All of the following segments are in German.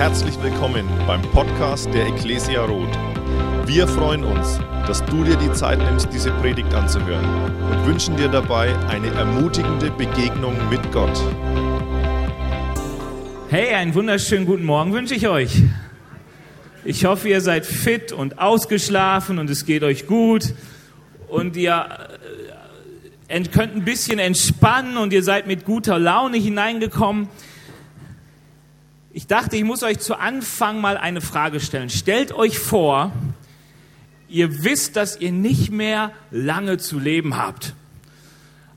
Herzlich willkommen beim Podcast der Ecclesia Roth. Wir freuen uns, dass du dir die Zeit nimmst, diese Predigt anzuhören und wünschen dir dabei eine ermutigende Begegnung mit Gott. Hey, einen wunderschönen guten Morgen wünsche ich euch. Ich hoffe, ihr seid fit und ausgeschlafen und es geht euch gut und ihr äh, könnt ein bisschen entspannen und ihr seid mit guter Laune hineingekommen. Ich dachte, ich muss euch zu Anfang mal eine Frage stellen. Stellt euch vor, ihr wisst, dass ihr nicht mehr lange zu leben habt.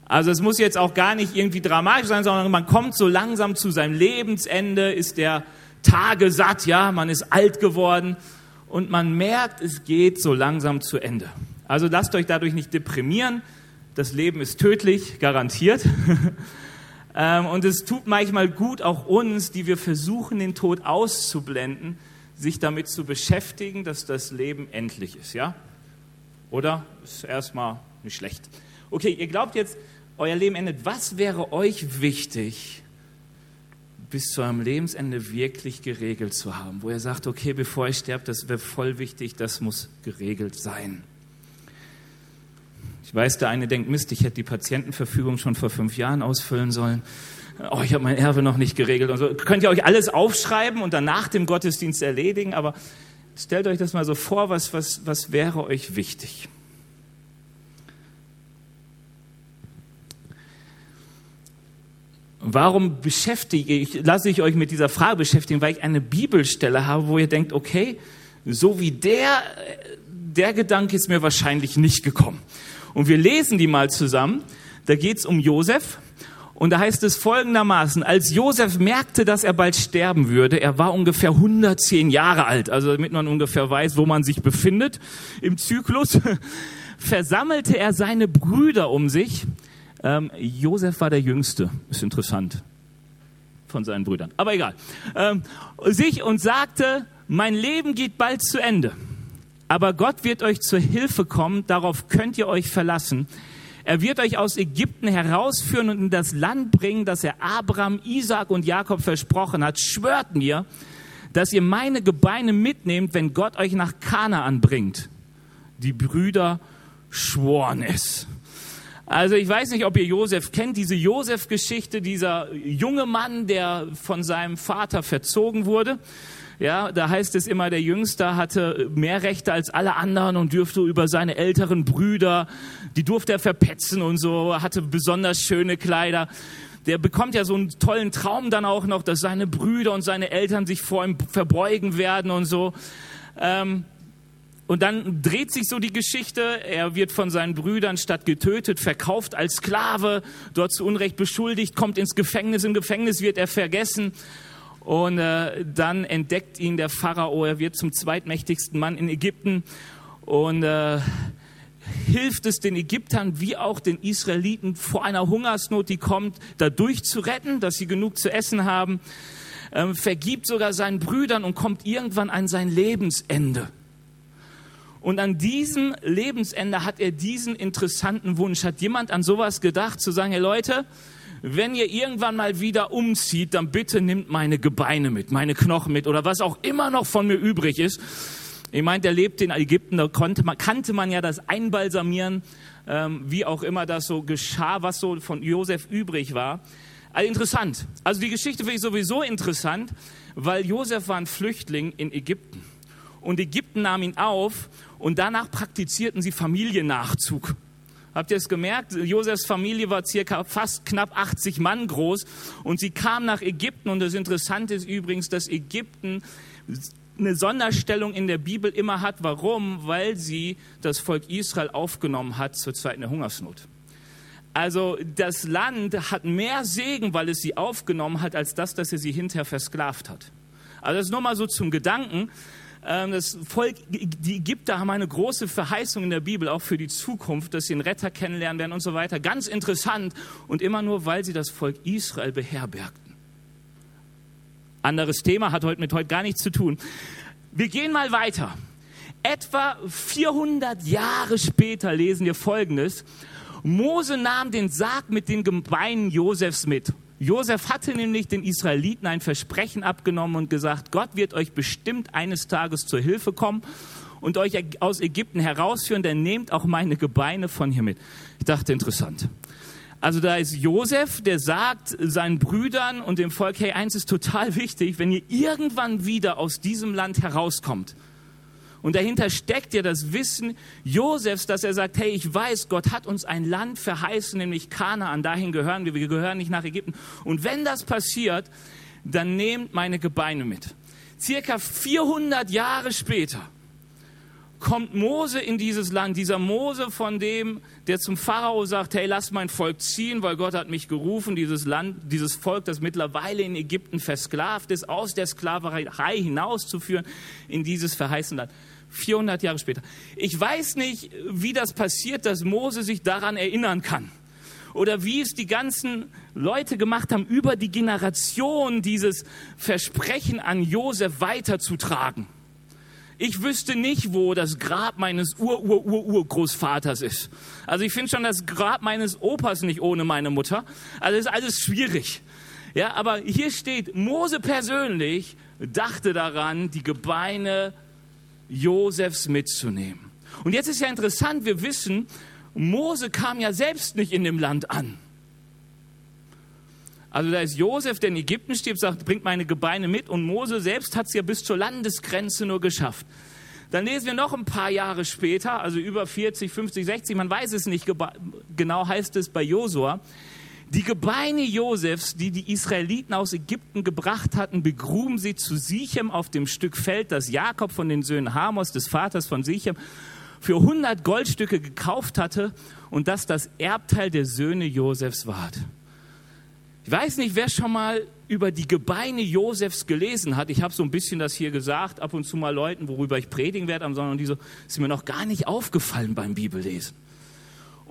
Also es muss jetzt auch gar nicht irgendwie dramatisch sein, sondern man kommt so langsam zu seinem Lebensende, ist der Tage satt, ja, man ist alt geworden und man merkt, es geht so langsam zu Ende. Also lasst euch dadurch nicht deprimieren. Das Leben ist tödlich, garantiert. Ähm, und es tut manchmal gut, auch uns, die wir versuchen, den Tod auszublenden, sich damit zu beschäftigen, dass das Leben endlich ist, ja? Oder? Ist erstmal nicht schlecht. Okay, ihr glaubt jetzt, euer Leben endet. Was wäre euch wichtig, bis zu eurem Lebensende wirklich geregelt zu haben? Wo ihr sagt, okay, bevor ich sterbe, das wäre voll wichtig, das muss geregelt sein. Ich weiß, der eine denkt, Mist, ich hätte die Patientenverfügung schon vor fünf Jahren ausfüllen sollen. Oh, ich habe mein Erbe noch nicht geregelt und so. Könnt ihr euch alles aufschreiben und dann nach dem Gottesdienst erledigen, aber stellt euch das mal so vor, was, was, was wäre euch wichtig? Warum beschäftige ich, lasse ich euch mit dieser Frage beschäftigen? Weil ich eine Bibelstelle habe, wo ihr denkt, okay, so wie der, der Gedanke ist mir wahrscheinlich nicht gekommen. Und wir lesen die mal zusammen. Da geht es um Josef. Und da heißt es folgendermaßen, als Josef merkte, dass er bald sterben würde, er war ungefähr 110 Jahre alt, also damit man ungefähr weiß, wo man sich befindet im Zyklus, versammelte er seine Brüder um sich. Ähm, Josef war der Jüngste, ist interessant, von seinen Brüdern, aber egal. Ähm, sich und sagte, mein Leben geht bald zu Ende. Aber Gott wird euch zur Hilfe kommen, darauf könnt ihr euch verlassen. Er wird euch aus Ägypten herausführen und in das Land bringen, das er Abraham, Isaac und Jakob versprochen hat. Schwört mir, dass ihr meine Gebeine mitnehmt, wenn Gott euch nach Kanaan bringt. Die Brüder schworen es. Also ich weiß nicht, ob ihr Josef kennt, diese Josef-Geschichte, dieser junge Mann, der von seinem Vater verzogen wurde. Ja, da heißt es immer, der Jüngste hatte mehr Rechte als alle anderen und dürfte über seine älteren Brüder, die durfte er verpetzen und so, hatte besonders schöne Kleider. Der bekommt ja so einen tollen Traum dann auch noch, dass seine Brüder und seine Eltern sich vor ihm verbeugen werden und so. Ähm, und dann dreht sich so die Geschichte. Er wird von seinen Brüdern statt getötet, verkauft als Sklave, dort zu Unrecht beschuldigt, kommt ins Gefängnis. Im Gefängnis wird er vergessen. Und äh, dann entdeckt ihn der Pharao, er wird zum zweitmächtigsten Mann in Ägypten und äh, hilft es den Ägyptern wie auch den Israeliten vor einer Hungersnot, die kommt, dadurch zu retten, dass sie genug zu essen haben, ähm, vergibt sogar seinen Brüdern und kommt irgendwann an sein Lebensende. Und an diesem Lebensende hat er diesen interessanten Wunsch. Hat jemand an sowas gedacht, zu sagen, hey Leute, wenn ihr irgendwann mal wieder umzieht, dann bitte nimmt meine Gebeine mit, meine Knochen mit oder was auch immer noch von mir übrig ist. Ich meine, der lebte in Ägypten, da konnte man, kannte man ja das Einbalsamieren, ähm, wie auch immer das so geschah, was so von Josef übrig war. Also interessant. Also die Geschichte finde ich sowieso interessant, weil Josef war ein Flüchtling in Ägypten. Und Ägypten nahm ihn auf und danach praktizierten sie Familiennachzug. Habt ihr es gemerkt? Josefs Familie war circa fast knapp 80 Mann groß und sie kam nach Ägypten und das Interessante ist übrigens, dass Ägypten eine Sonderstellung in der Bibel immer hat. Warum? Weil sie das Volk Israel aufgenommen hat zur Zeit der Hungersnot. Also das Land hat mehr Segen, weil es sie aufgenommen hat, als das, dass er sie hinterher versklavt hat. Also das ist nur mal so zum Gedanken. Ähm, das Volk, die Ägypter haben eine große Verheißung in der Bibel, auch für die Zukunft, dass sie einen Retter kennenlernen werden und so weiter. Ganz interessant und immer nur, weil sie das Volk Israel beherbergten. Anderes Thema, hat heute mit heute gar nichts zu tun. Wir gehen mal weiter. Etwa 400 Jahre später lesen wir Folgendes. Mose nahm den Sarg mit den Gebeinen Josefs mit. Josef hatte nämlich den Israeliten ein Versprechen abgenommen und gesagt, Gott wird euch bestimmt eines Tages zur Hilfe kommen und euch aus Ägypten herausführen, dann nehmt auch meine Gebeine von hier mit. Ich dachte, interessant. Also da ist Josef, der sagt seinen Brüdern und dem Volk, hey, eins ist total wichtig, wenn ihr irgendwann wieder aus diesem Land herauskommt, und dahinter steckt ja das Wissen Josefs, dass er sagt, hey, ich weiß, Gott hat uns ein Land verheißen, nämlich Kanaan. Dahin gehören wir. Wir gehören nicht nach Ägypten. Und wenn das passiert, dann nehmt meine Gebeine mit. Circa 400 Jahre später kommt Mose in dieses Land, dieser Mose von dem, der zum Pharao sagt, hey, lass mein Volk ziehen, weil Gott hat mich gerufen, dieses Land, dieses Volk, das mittlerweile in Ägypten versklavt ist, aus der Sklaverei hinauszuführen in dieses verheißene Land. 400 Jahre später. Ich weiß nicht, wie das passiert, dass Mose sich daran erinnern kann. Oder wie es die ganzen Leute gemacht haben, über die Generation dieses Versprechen an Josef weiterzutragen. Ich wüsste nicht, wo das Grab meines Ur-Ur-Ur-Urgroßvaters ist. Also ich finde schon das Grab meines Opas nicht ohne meine Mutter. Also ist alles schwierig. Ja, aber hier steht, Mose persönlich dachte daran, die Gebeine Josefs mitzunehmen. Und jetzt ist ja interessant, wir wissen, Mose kam ja selbst nicht in dem Land an. Also da ist Josef, der in Ägypten stirbt, sagt, bringt meine Gebeine mit und Mose selbst hat es ja bis zur Landesgrenze nur geschafft. Dann lesen wir noch ein paar Jahre später, also über 40, 50, 60, man weiß es nicht genau, heißt es bei Josua, die Gebeine Josefs, die die Israeliten aus Ägypten gebracht hatten, begruben sie zu Sichem auf dem Stück Feld, das Jakob von den Söhnen Hamos, des Vaters von Sichem, für 100 Goldstücke gekauft hatte und das das Erbteil der Söhne Josefs war. Ich weiß nicht, wer schon mal über die Gebeine Josefs gelesen hat. Ich habe so ein bisschen das hier gesagt, ab und zu mal Leuten, worüber ich predigen werde am Sonntag, und die so, ist mir noch gar nicht aufgefallen beim Bibellesen.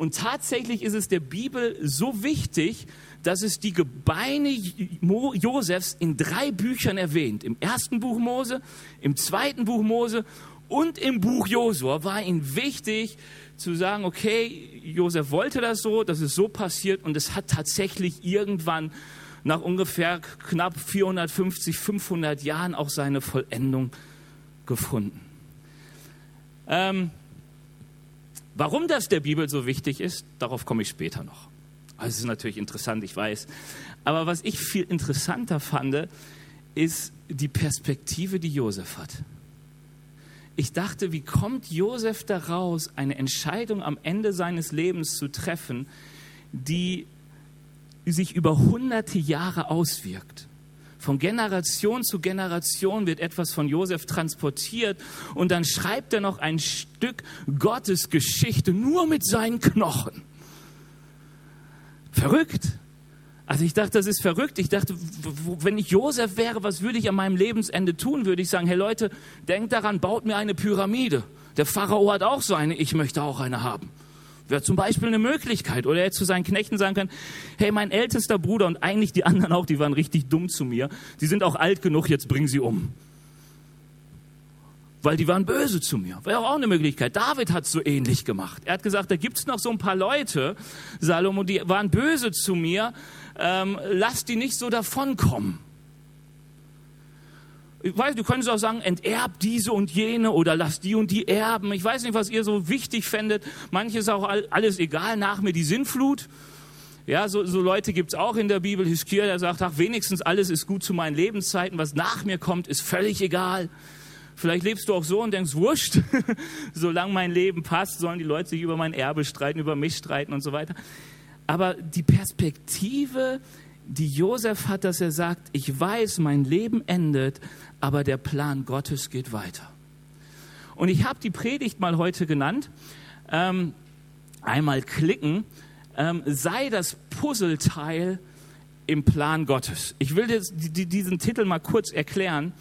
Und tatsächlich ist es der Bibel so wichtig, dass es die Gebeine Josefs in drei Büchern erwähnt. Im ersten Buch Mose, im zweiten Buch Mose und im Buch Josua war ihm wichtig zu sagen, okay, Josef wollte das so, das ist so passiert und es hat tatsächlich irgendwann nach ungefähr knapp 450, 500 Jahren auch seine Vollendung gefunden. Ähm, Warum das der Bibel so wichtig ist, darauf komme ich später noch. Also es ist natürlich interessant, ich weiß. Aber was ich viel interessanter fand, ist die Perspektive, die Josef hat. Ich dachte, wie kommt Josef daraus, eine Entscheidung am Ende seines Lebens zu treffen, die sich über hunderte Jahre auswirkt? Von Generation zu Generation wird etwas von Josef transportiert und dann schreibt er noch ein Stück Gottes Geschichte nur mit seinen Knochen. Verrückt. Also ich dachte, das ist verrückt. Ich dachte, wenn ich Josef wäre, was würde ich an meinem Lebensende tun? Würde ich sagen, hey Leute, denkt daran, baut mir eine Pyramide. Der Pharao hat auch so eine, ich möchte auch eine haben. Wäre zum Beispiel eine Möglichkeit. Oder er hätte zu seinen Knechten sagen können, hey, mein ältester Bruder und eigentlich die anderen auch, die waren richtig dumm zu mir. Die sind auch alt genug, jetzt bring sie um. Weil die waren böse zu mir. Wäre auch eine Möglichkeit. David hat es so ähnlich gemacht. Er hat gesagt, da gibt es noch so ein paar Leute, Salomo, die waren böse zu mir. Ähm, lass die nicht so davonkommen ich weiß, du könntest auch sagen, enterb diese und jene oder lass die und die erben. Ich weiß nicht, was ihr so wichtig fändet. Manches auch alles egal, nach mir die Sinnflut. Ja, so, so Leute gibt's auch in der Bibel. Hiskia, der sagt, ach, wenigstens alles ist gut zu meinen Lebenszeiten. Was nach mir kommt, ist völlig egal. Vielleicht lebst du auch so und denkst, wurscht, solange mein Leben passt, sollen die Leute sich über mein Erbe streiten, über mich streiten und so weiter. Aber die Perspektive, die Josef hat, dass er sagt, ich weiß, mein Leben endet, aber der Plan Gottes geht weiter. Und ich habe die Predigt mal heute genannt, ähm, einmal klicken, ähm, sei das Puzzleteil im Plan Gottes. Ich will jetzt diesen Titel mal kurz erklären.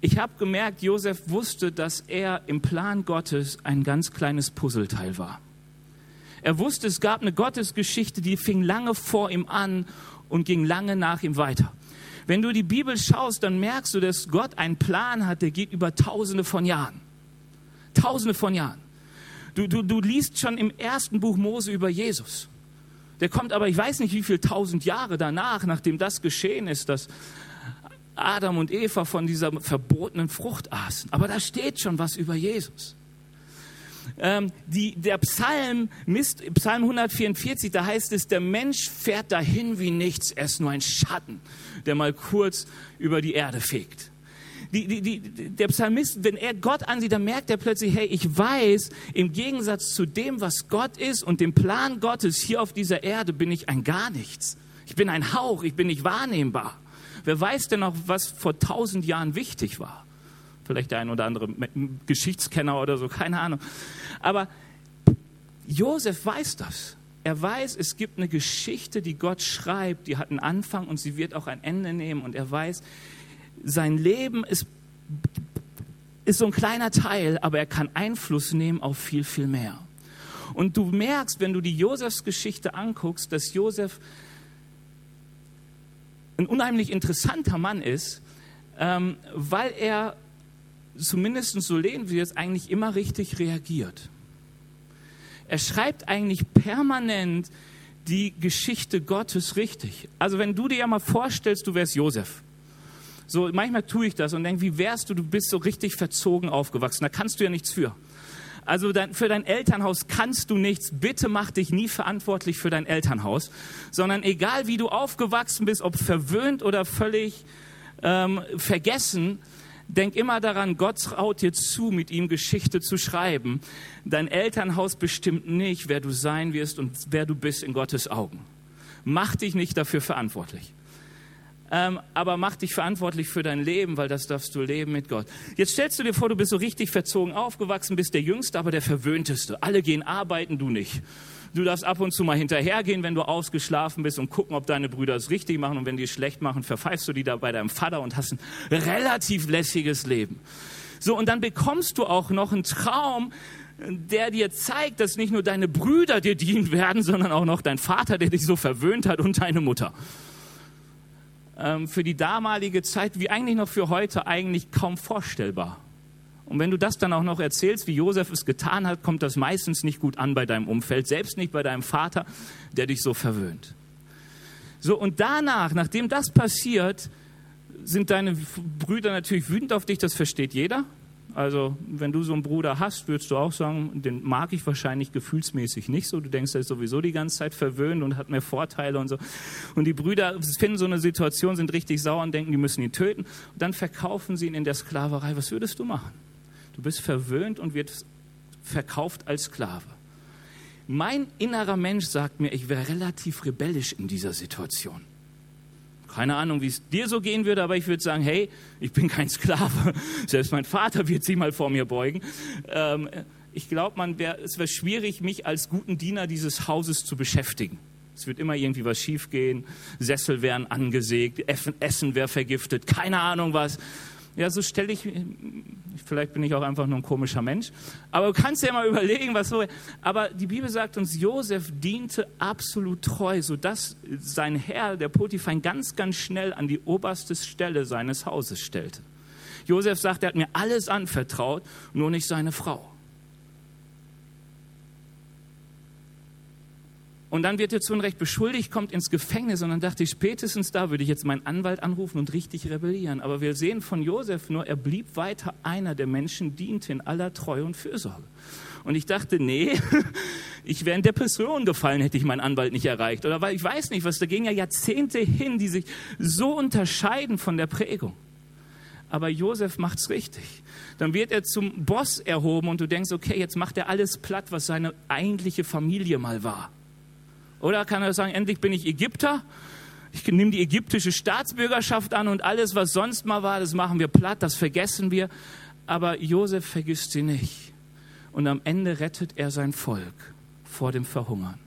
Ich habe gemerkt, Josef wusste, dass er im Plan Gottes ein ganz kleines Puzzleteil war. Er wusste, es gab eine Gottesgeschichte, die fing lange vor ihm an und ging lange nach ihm weiter. Wenn du die Bibel schaust, dann merkst du, dass Gott einen Plan hat, der geht über tausende von Jahren. Tausende von Jahren. Du, du, du liest schon im ersten Buch Mose über Jesus. Der kommt aber, ich weiß nicht, wie viele tausend Jahre danach, nachdem das geschehen ist, dass Adam und Eva von dieser verbotenen Frucht aßen. Aber da steht schon was über Jesus. Ähm, die, der Psalm, Mist, Psalm 144, da heißt es, der Mensch fährt dahin wie nichts, er ist nur ein Schatten, der mal kurz über die Erde fegt. Die, die, die, der Psalmist, wenn er Gott ansieht, dann merkt er plötzlich, hey, ich weiß, im Gegensatz zu dem, was Gott ist und dem Plan Gottes hier auf dieser Erde, bin ich ein gar nichts. Ich bin ein Hauch, ich bin nicht wahrnehmbar. Wer weiß denn noch, was vor tausend Jahren wichtig war? Vielleicht der ein oder andere Geschichtskenner oder so, keine Ahnung. Aber Josef weiß das. Er weiß, es gibt eine Geschichte, die Gott schreibt, die hat einen Anfang und sie wird auch ein Ende nehmen. Und er weiß, sein Leben ist, ist so ein kleiner Teil, aber er kann Einfluss nehmen auf viel, viel mehr. Und du merkst, wenn du die Josefs Geschichte anguckst, dass Josef ein unheimlich interessanter Mann ist, ähm, weil er zumindest so lehnen wir es, eigentlich immer richtig reagiert. Er schreibt eigentlich permanent die Geschichte Gottes richtig. Also wenn du dir ja mal vorstellst, du wärst Josef. So, manchmal tue ich das und denke, wie wärst du, du bist so richtig verzogen aufgewachsen. Da kannst du ja nichts für. Also dein, für dein Elternhaus kannst du nichts. Bitte mach dich nie verantwortlich für dein Elternhaus, sondern egal wie du aufgewachsen bist, ob verwöhnt oder völlig ähm, vergessen, Denk immer daran, Gott traut dir zu, mit ihm Geschichte zu schreiben. Dein Elternhaus bestimmt nicht, wer du sein wirst und wer du bist in Gottes Augen. Mach dich nicht dafür verantwortlich. Ähm, aber mach dich verantwortlich für dein Leben, weil das darfst du leben mit Gott. Jetzt stellst du dir vor, du bist so richtig verzogen aufgewachsen, bist der Jüngste, aber der Verwöhnteste. Alle gehen arbeiten, du nicht. Du darfst ab und zu mal hinterhergehen, wenn du ausgeschlafen bist und gucken, ob deine Brüder es richtig machen. Und wenn die es schlecht machen, verpfeifst du die da bei deinem Vater und hast ein relativ lässiges Leben. So, und dann bekommst du auch noch einen Traum, der dir zeigt, dass nicht nur deine Brüder dir dienen werden, sondern auch noch dein Vater, der dich so verwöhnt hat und deine Mutter. Ähm, für die damalige Zeit, wie eigentlich noch für heute, eigentlich kaum vorstellbar. Und wenn du das dann auch noch erzählst, wie Josef es getan hat, kommt das meistens nicht gut an bei deinem Umfeld, selbst nicht bei deinem Vater, der dich so verwöhnt. So, und danach, nachdem das passiert, sind deine Brüder natürlich wütend auf dich, das versteht jeder. Also, wenn du so einen Bruder hast, würdest du auch sagen, den mag ich wahrscheinlich gefühlsmäßig nicht so. Du denkst, er ist sowieso die ganze Zeit verwöhnt und hat mehr Vorteile und so. Und die Brüder finden so eine Situation, sind richtig sauer und denken, die müssen ihn töten. Und dann verkaufen sie ihn in der Sklaverei. Was würdest du machen? Du bist verwöhnt und wird verkauft als Sklave. Mein innerer Mensch sagt mir, ich wäre relativ rebellisch in dieser Situation. Keine Ahnung, wie es dir so gehen würde, aber ich würde sagen, hey, ich bin kein Sklave. Selbst mein Vater wird sich mal vor mir beugen. Ähm, ich glaube, wär, es wäre schwierig, mich als guten Diener dieses Hauses zu beschäftigen. Es wird immer irgendwie was schiefgehen. Sessel wären angesägt, Essen wäre vergiftet, keine Ahnung was. Ja, so stelle ich, vielleicht bin ich auch einfach nur ein komischer Mensch, aber du kannst ja mal überlegen, was so. Aber die Bibel sagt uns, Josef diente absolut treu, sodass sein Herr, der Potiphar, ganz, ganz schnell an die oberste Stelle seines Hauses stellte. Josef sagt, er hat mir alles anvertraut, nur nicht seine Frau. Und dann wird er zu Unrecht beschuldigt, kommt ins Gefängnis und dann dachte ich, spätestens da würde ich jetzt meinen Anwalt anrufen und richtig rebellieren. Aber wir sehen von Josef nur, er blieb weiter einer, der Menschen diente in aller Treue und Fürsorge. Und ich dachte, nee, ich wäre in Depression gefallen, hätte ich meinen Anwalt nicht erreicht. Oder weil ich weiß nicht, was, da gingen ja Jahrzehnte hin, die sich so unterscheiden von der Prägung. Aber Josef macht's richtig. Dann wird er zum Boss erhoben und du denkst, okay, jetzt macht er alles platt, was seine eigentliche Familie mal war. Oder kann er sagen, endlich bin ich Ägypter, ich nehme die ägyptische Staatsbürgerschaft an und alles, was sonst mal war, das machen wir platt, das vergessen wir. Aber Josef vergisst sie nicht. Und am Ende rettet er sein Volk vor dem Verhungern.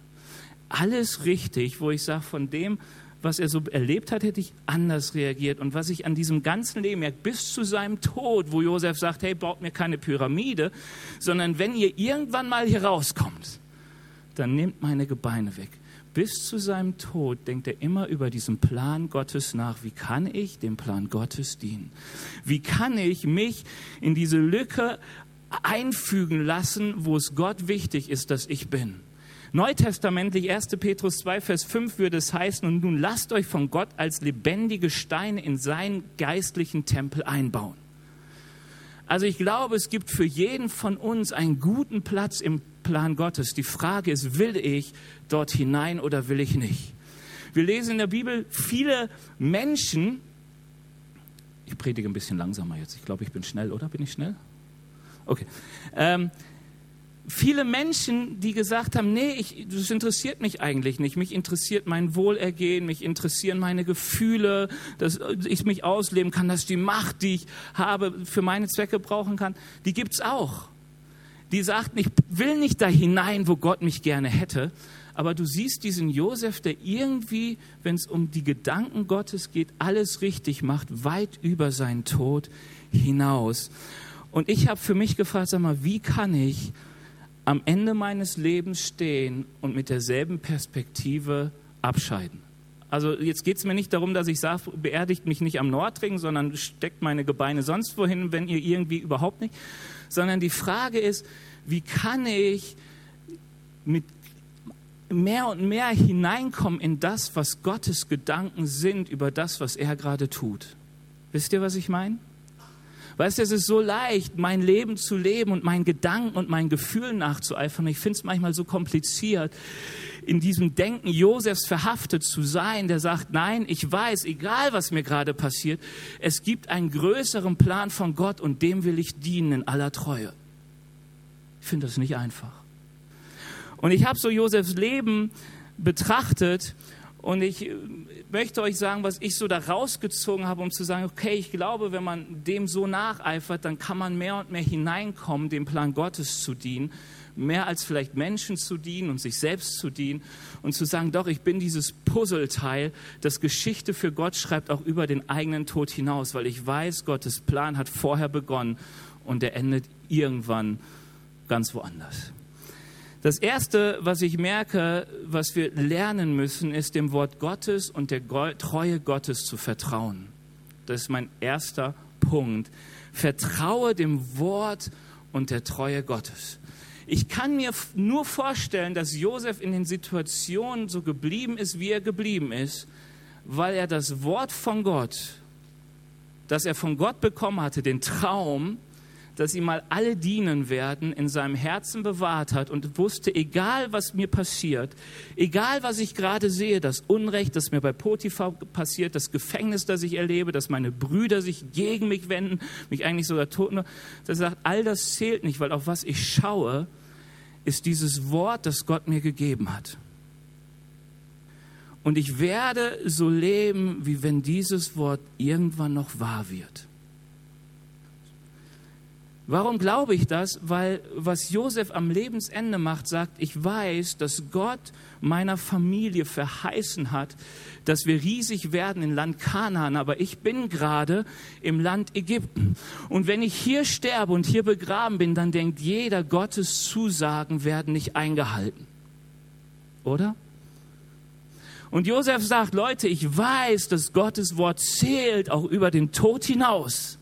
Alles richtig, wo ich sage, von dem, was er so erlebt hat, hätte ich anders reagiert. Und was ich an diesem ganzen Leben merke, bis zu seinem Tod, wo Josef sagt, hey, baut mir keine Pyramide, sondern wenn ihr irgendwann mal hier rauskommt, dann nehmt meine Gebeine weg. Bis zu seinem Tod denkt er immer über diesen Plan Gottes nach. Wie kann ich dem Plan Gottes dienen? Wie kann ich mich in diese Lücke einfügen lassen, wo es Gott wichtig ist, dass ich bin? Neutestamentlich 1. Petrus 2, Vers 5 würde es heißen, und nun lasst euch von Gott als lebendige Steine in seinen geistlichen Tempel einbauen. Also ich glaube, es gibt für jeden von uns einen guten Platz im Plan Gottes. Die Frage ist, will ich dort hinein oder will ich nicht? Wir lesen in der Bibel viele Menschen, ich predige ein bisschen langsamer jetzt, ich glaube, ich bin schnell, oder? Bin ich schnell? Okay. Ähm, viele Menschen, die gesagt haben, nee, ich, das interessiert mich eigentlich nicht. Mich interessiert mein Wohlergehen, mich interessieren meine Gefühle, dass ich mich ausleben kann, dass die Macht, die ich habe, für meine Zwecke brauchen kann, die gibt's auch. Die sagten, ich will nicht da hinein, wo Gott mich gerne hätte. Aber du siehst diesen Josef, der irgendwie, wenn es um die Gedanken Gottes geht, alles richtig macht, weit über seinen Tod hinaus. Und ich habe für mich gefragt, sag mal, wie kann ich am Ende meines Lebens stehen und mit derselben Perspektive abscheiden. Also jetzt geht es mir nicht darum, dass ich sage, beerdigt mich nicht am Nordring, sondern steckt meine Gebeine sonst wohin, wenn ihr irgendwie überhaupt nicht. Sondern die Frage ist, wie kann ich mit mehr und mehr hineinkommen in das, was Gottes Gedanken sind über das, was er gerade tut. Wisst ihr, was ich meine? Weißt du, es ist so leicht, mein Leben zu leben und meinen Gedanken und meinen Gefühlen nachzueifern. Ich finde es manchmal so kompliziert, in diesem Denken Josefs verhaftet zu sein, der sagt, nein, ich weiß, egal was mir gerade passiert, es gibt einen größeren Plan von Gott und dem will ich dienen in aller Treue. Ich finde das nicht einfach. Und ich habe so Josefs Leben betrachtet und ich möchte euch sagen, was ich so da rausgezogen habe, um zu sagen, okay, ich glaube, wenn man dem so nacheifert, dann kann man mehr und mehr hineinkommen, dem Plan Gottes zu dienen, mehr als vielleicht Menschen zu dienen und sich selbst zu dienen und zu sagen, doch, ich bin dieses Puzzleteil, das Geschichte für Gott schreibt auch über den eigenen Tod hinaus, weil ich weiß, Gottes Plan hat vorher begonnen und er endet irgendwann ganz woanders. Das Erste, was ich merke, was wir lernen müssen, ist dem Wort Gottes und der Treue Gottes zu vertrauen. Das ist mein erster Punkt. Vertraue dem Wort und der Treue Gottes. Ich kann mir nur vorstellen, dass Josef in den Situationen so geblieben ist, wie er geblieben ist, weil er das Wort von Gott, das er von Gott bekommen hatte, den Traum, dass ihm mal alle dienen werden, in seinem Herzen bewahrt hat und wusste, egal was mir passiert, egal was ich gerade sehe, das Unrecht, das mir bei Potiphar passiert, das Gefängnis, das ich erlebe, dass meine Brüder sich gegen mich wenden, mich eigentlich sogar toten, dass er sagt, all das zählt nicht, weil auf was ich schaue, ist dieses Wort, das Gott mir gegeben hat. Und ich werde so leben, wie wenn dieses Wort irgendwann noch wahr wird. Warum glaube ich das? Weil was Josef am Lebensende macht, sagt, ich weiß, dass Gott meiner Familie verheißen hat, dass wir riesig werden im Land Kanaan, aber ich bin gerade im Land Ägypten. Und wenn ich hier sterbe und hier begraben bin, dann denkt jeder, Gottes Zusagen werden nicht eingehalten. Oder? Und Josef sagt, Leute, ich weiß, dass Gottes Wort zählt auch über den Tod hinaus.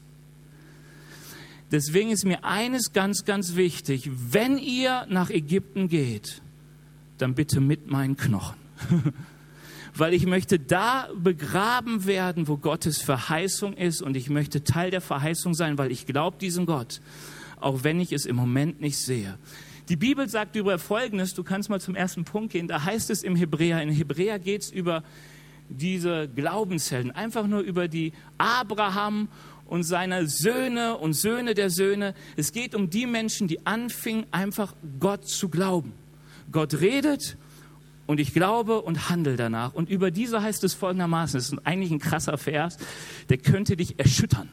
Deswegen ist mir eines ganz, ganz wichtig. Wenn ihr nach Ägypten geht, dann bitte mit meinen Knochen. Weil ich möchte da begraben werden, wo Gottes Verheißung ist und ich möchte Teil der Verheißung sein, weil ich glaube diesem Gott, auch wenn ich es im Moment nicht sehe. Die Bibel sagt über Folgendes, du kannst mal zum ersten Punkt gehen, da heißt es im Hebräer, in Hebräer geht es über diese Glaubenshelden, einfach nur über die Abraham und seine Söhne und Söhne der Söhne. Es geht um die Menschen, die anfingen, einfach Gott zu glauben. Gott redet und ich glaube und handle danach. Und über diese heißt es folgendermaßen, das ist eigentlich ein krasser Vers, der könnte dich erschüttern.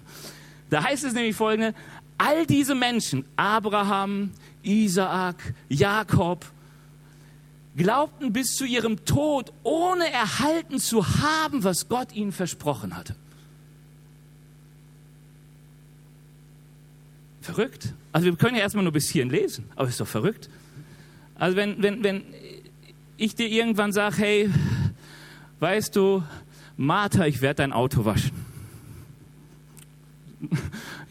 Da heißt es nämlich folgende, all diese Menschen, Abraham, Isaak, Jakob, glaubten bis zu ihrem Tod, ohne erhalten zu haben, was Gott ihnen versprochen hatte. Verrückt. Also wir können ja erstmal nur bis hierhin lesen, aber ist doch verrückt. Also wenn, wenn, wenn ich dir irgendwann sage, hey, weißt du, Martha, ich werde dein Auto waschen.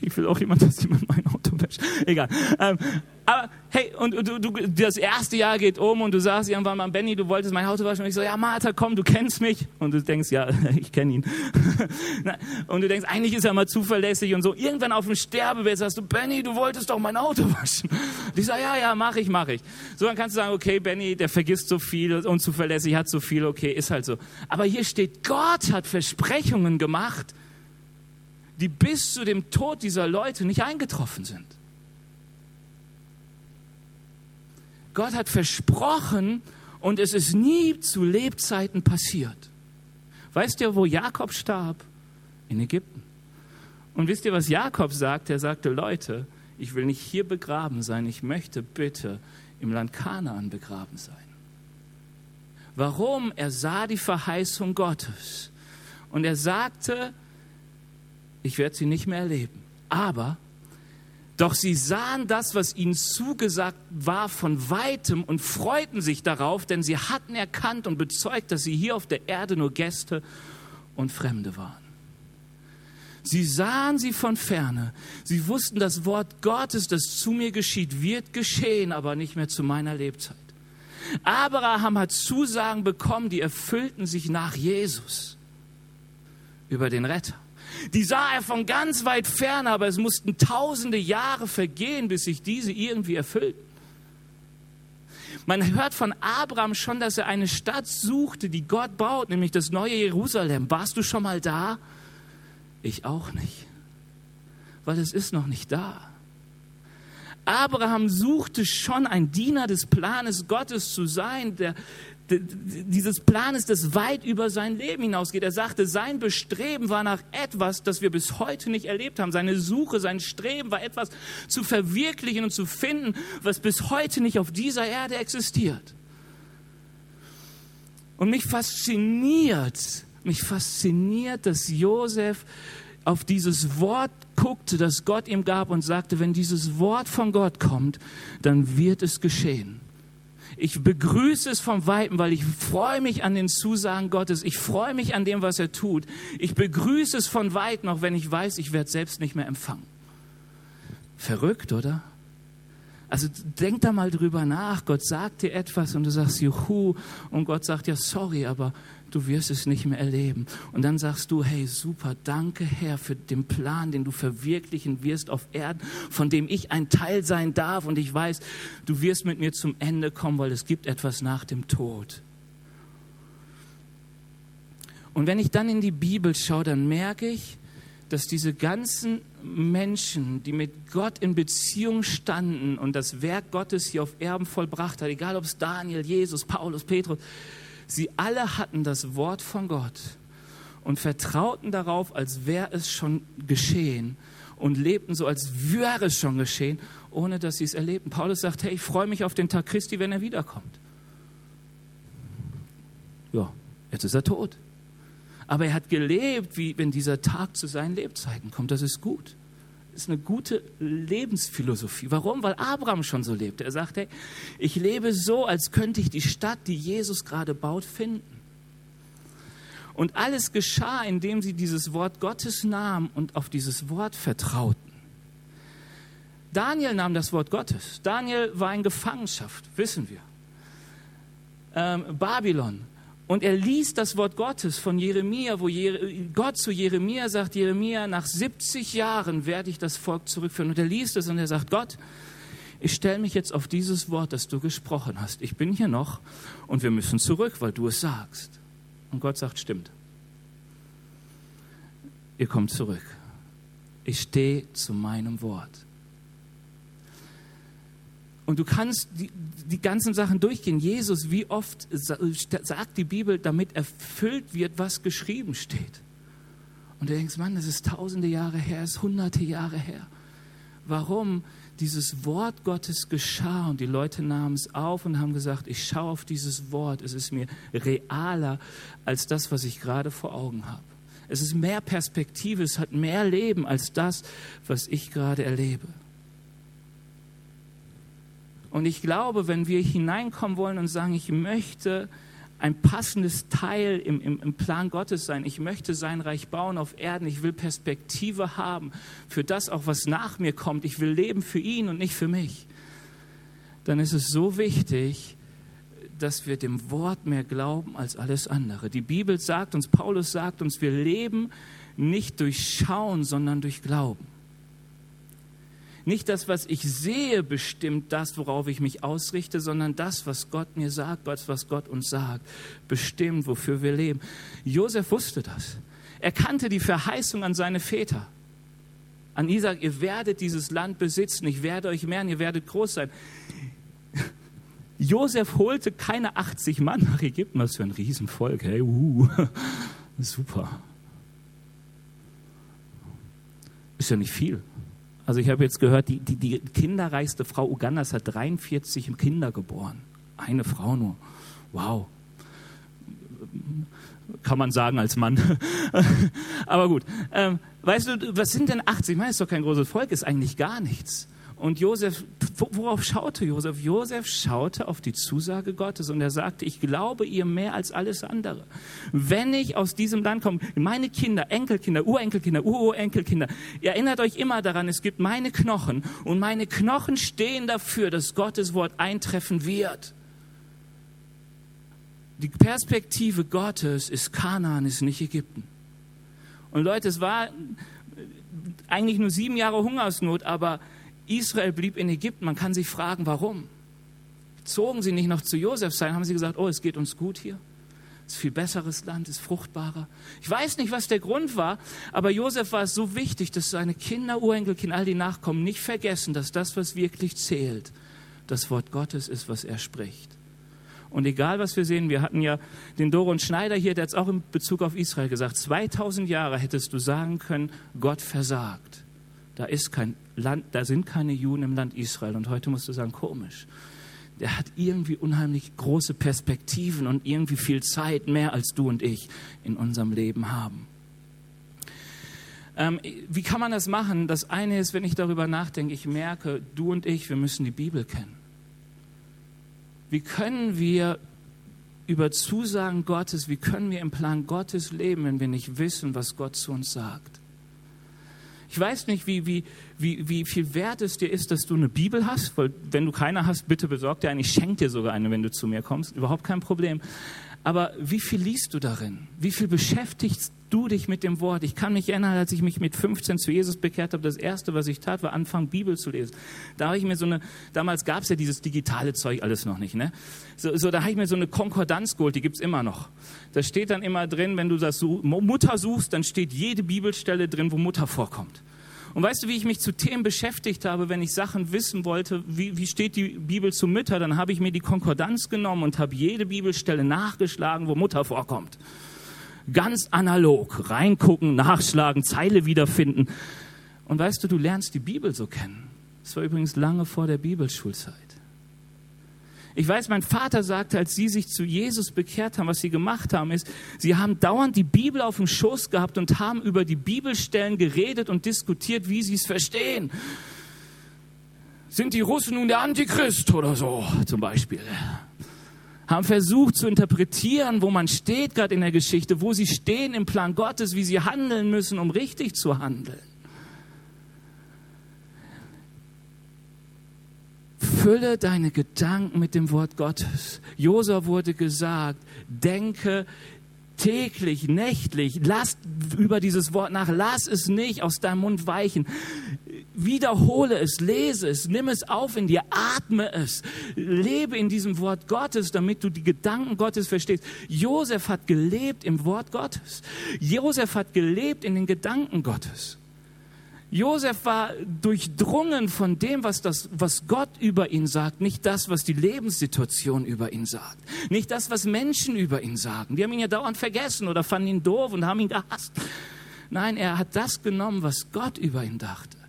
Ich will auch jemand, dass jemand mein Auto wäscht. Egal. Ähm, Aber hey, und du, du, das erste Jahr geht um und du sagst irgendwann mal, Benny, du wolltest mein Auto waschen. Und ich so, ja, Martha, komm, du kennst mich. Und du denkst, ja, ich kenne ihn. und du denkst, eigentlich ist er mal zuverlässig und so. Irgendwann auf dem Sterbebett sagst du, Benny, du wolltest doch mein Auto waschen. Und ich sage, ja, ja, mach ich, mach ich. So, dann kannst du sagen, okay, Benny, der vergisst so viel, unzuverlässig, hat so viel, okay, ist halt so. Aber hier steht, Gott hat Versprechungen gemacht, die bis zu dem Tod dieser Leute nicht eingetroffen sind. Gott hat versprochen und es ist nie zu Lebzeiten passiert. Weißt ihr, wo Jakob starb? In Ägypten. Und wisst ihr, was Jakob sagt? Er sagte, Leute, ich will nicht hier begraben sein, ich möchte bitte im Land Kanaan begraben sein. Warum? Er sah die Verheißung Gottes. Und er sagte, ich werde sie nicht mehr erleben. Aber doch sie sahen das, was ihnen zugesagt war, von weitem und freuten sich darauf, denn sie hatten erkannt und bezeugt, dass sie hier auf der Erde nur Gäste und Fremde waren. Sie sahen sie von ferne. Sie wussten, das Wort Gottes, das zu mir geschieht, wird geschehen, aber nicht mehr zu meiner Lebzeit. Abraham hat Zusagen bekommen, die erfüllten sich nach Jesus über den Retter. Die sah er von ganz weit fern, aber es mussten tausende Jahre vergehen, bis sich diese irgendwie erfüllten. Man hört von Abraham schon, dass er eine Stadt suchte, die Gott baut, nämlich das neue Jerusalem. Warst du schon mal da? Ich auch nicht, weil es ist noch nicht da. Abraham suchte schon ein Diener des Planes Gottes zu sein, der, dieses Planes, das weit über sein Leben hinausgeht. Er sagte, sein Bestreben war nach etwas, das wir bis heute nicht erlebt haben. Seine Suche, sein Streben war etwas zu verwirklichen und zu finden, was bis heute nicht auf dieser Erde existiert. Und mich fasziniert, mich fasziniert, dass Josef auf dieses Wort guckte, das Gott ihm gab und sagte, wenn dieses Wort von Gott kommt, dann wird es geschehen. Ich begrüße es vom Weiten, weil ich freue mich an den Zusagen Gottes. Ich freue mich an dem, was er tut. Ich begrüße es von Weitem, auch wenn ich weiß, ich werde selbst nicht mehr empfangen. Verrückt, oder? Also denk da mal drüber nach. Gott sagt dir etwas und du sagst Juhu und Gott sagt ja sorry, aber du wirst es nicht mehr erleben. Und dann sagst du, hey, super, danke Herr für den Plan, den du verwirklichen wirst auf Erden, von dem ich ein Teil sein darf. Und ich weiß, du wirst mit mir zum Ende kommen, weil es gibt etwas nach dem Tod. Und wenn ich dann in die Bibel schaue, dann merke ich, dass diese ganzen Menschen, die mit Gott in Beziehung standen und das Werk Gottes hier auf Erden vollbracht hat, egal ob es Daniel, Jesus, Paulus, Petrus, Sie alle hatten das Wort von Gott und vertrauten darauf, als wäre es schon geschehen und lebten so, als wäre es schon geschehen, ohne dass sie es erlebten. Paulus sagt, hey, ich freue mich auf den Tag Christi, wenn er wiederkommt. Ja, jetzt ist er tot. Aber er hat gelebt, wie wenn dieser Tag zu seinen Lebzeiten kommt. Das ist gut ist eine gute Lebensphilosophie. Warum? Weil Abraham schon so lebte. Er sagte, ich lebe so, als könnte ich die Stadt, die Jesus gerade baut, finden. Und alles geschah, indem sie dieses Wort Gottes nahmen und auf dieses Wort vertrauten. Daniel nahm das Wort Gottes. Daniel war in Gefangenschaft, wissen wir. Ähm, Babylon und er liest das Wort Gottes von Jeremia, wo Gott zu Jeremia sagt, Jeremia, nach 70 Jahren werde ich das Volk zurückführen. Und er liest es und er sagt, Gott, ich stelle mich jetzt auf dieses Wort, das du gesprochen hast. Ich bin hier noch und wir müssen zurück, weil du es sagst. Und Gott sagt, stimmt. Ihr kommt zurück. Ich stehe zu meinem Wort. Und du kannst die, die ganzen Sachen durchgehen. Jesus, wie oft sagt die Bibel, damit erfüllt wird, was geschrieben steht. Und du denkst, Mann, das ist tausende Jahre her, ist hunderte Jahre her. Warum? Dieses Wort Gottes geschah und die Leute nahmen es auf und haben gesagt, ich schaue auf dieses Wort, es ist mir realer als das, was ich gerade vor Augen habe. Es ist mehr Perspektive, es hat mehr Leben als das, was ich gerade erlebe. Und ich glaube, wenn wir hineinkommen wollen und sagen, ich möchte ein passendes Teil im, im, im, Plan Gottes sein. Ich möchte sein Reich bauen auf Erden. Ich will Perspektive haben für das auch, was nach mir kommt. Ich will leben für ihn und nicht für mich. dann ist es so wichtig, dass wir dem Wort mehr glauben als alles andere. Die Bibel sagt uns, Paulus sagt uns, wir leben nicht durch Schauen, sondern durch Glauben. Nicht das, was ich sehe, bestimmt das, worauf ich mich ausrichte, sondern das, was Gott mir sagt, das, was Gott uns sagt, bestimmt, wofür wir leben. Josef wusste das. Er kannte die Verheißung an seine Väter. An Isaac, ihr werdet dieses Land besitzen, ich werde euch mehren, ihr werdet groß sein. Josef holte keine 80 Mann nach Ägypten, was für ein Riesenvolk, hey, uh, super. Ist ja nicht viel. Also ich habe jetzt gehört, die, die, die kinderreichste Frau Ugandas hat 43 Kinder geboren. Eine Frau nur. Wow. Kann man sagen als Mann. Aber gut. Ähm, weißt du, was sind denn 80? Ich meine, ist doch kein großes Volk, ist eigentlich gar nichts. Und Josef, worauf schaute Josef? Josef schaute auf die Zusage Gottes und er sagte, ich glaube ihr mehr als alles andere. Wenn ich aus diesem Land komme, meine Kinder, Enkelkinder, Urenkelkinder, Ururenkelkinder, ihr erinnert euch immer daran, es gibt meine Knochen und meine Knochen stehen dafür, dass Gottes Wort eintreffen wird. Die Perspektive Gottes ist Kanaan, ist nicht Ägypten. Und Leute, es war eigentlich nur sieben Jahre Hungersnot, aber Israel blieb in Ägypten. Man kann sich fragen, warum? Zogen sie nicht noch zu Josef sein? Haben sie gesagt, oh, es geht uns gut hier? Es ist viel besseres Land, es ist fruchtbarer. Ich weiß nicht, was der Grund war, aber Josef war es so wichtig, dass seine Kinder, Urenkelkinder, all die Nachkommen nicht vergessen, dass das, was wirklich zählt, das Wort Gottes ist, was er spricht. Und egal, was wir sehen, wir hatten ja den Doron Schneider hier, der hat es auch in Bezug auf Israel gesagt, 2000 Jahre hättest du sagen können, Gott versagt. Da ist kein Land, da sind keine Juden im Land Israel. Und heute musst du sagen, komisch. Der hat irgendwie unheimlich große Perspektiven und irgendwie viel Zeit, mehr als du und ich in unserem Leben haben. Ähm, wie kann man das machen? Das eine ist, wenn ich darüber nachdenke, ich merke, du und ich, wir müssen die Bibel kennen. Wie können wir über Zusagen Gottes, wie können wir im Plan Gottes leben, wenn wir nicht wissen, was Gott zu uns sagt? Ich weiß nicht, wie, wie, wie, wie viel wert es dir ist, dass du eine Bibel hast, weil wenn du keine hast, bitte besorg dir eine. Ich schenke dir sogar eine, wenn du zu mir kommst. Überhaupt kein Problem. Aber wie viel liest du darin? Wie viel beschäftigst du dich mit dem Wort? Ich kann mich erinnern, als ich mich mit 15 zu Jesus bekehrt habe, das erste, was ich tat, war anfangen, Bibel zu lesen. Da habe ich mir so eine, damals gab es ja dieses digitale Zeug alles noch nicht, ne? So, so da habe ich mir so eine Konkordanz geholt, die gibt's immer noch. Da steht dann immer drin, wenn du das such, Mutter suchst, dann steht jede Bibelstelle drin, wo Mutter vorkommt. Und weißt du, wie ich mich zu Themen beschäftigt habe, wenn ich Sachen wissen wollte, wie, wie steht die Bibel zu Mütter, dann habe ich mir die Konkordanz genommen und habe jede Bibelstelle nachgeschlagen, wo Mutter vorkommt. Ganz analog, reingucken, nachschlagen, Zeile wiederfinden. Und weißt du, du lernst die Bibel so kennen. Das war übrigens lange vor der Bibelschulzeit. Ich weiß, mein Vater sagte, als sie sich zu Jesus bekehrt haben, was sie gemacht haben, ist, sie haben dauernd die Bibel auf dem Schoß gehabt und haben über die Bibelstellen geredet und diskutiert, wie sie es verstehen. Sind die Russen nun der Antichrist oder so, zum Beispiel? Haben versucht zu interpretieren, wo man steht gerade in der Geschichte, wo sie stehen im Plan Gottes, wie sie handeln müssen, um richtig zu handeln. Fülle deine Gedanken mit dem Wort Gottes. Josua wurde gesagt, denke täglich, nächtlich, lass über dieses Wort nach, lass es nicht aus deinem Mund weichen. Wiederhole es, lese es, nimm es auf in dir, atme es, lebe in diesem Wort Gottes, damit du die Gedanken Gottes verstehst. Josef hat gelebt im Wort Gottes. Josef hat gelebt in den Gedanken Gottes. Josef war durchdrungen von dem, was, das, was Gott über ihn sagt, nicht das, was die Lebenssituation über ihn sagt, nicht das, was Menschen über ihn sagen. Die haben ihn ja dauernd vergessen oder fanden ihn doof und haben ihn gehasst. Nein, er hat das genommen, was Gott über ihn dachte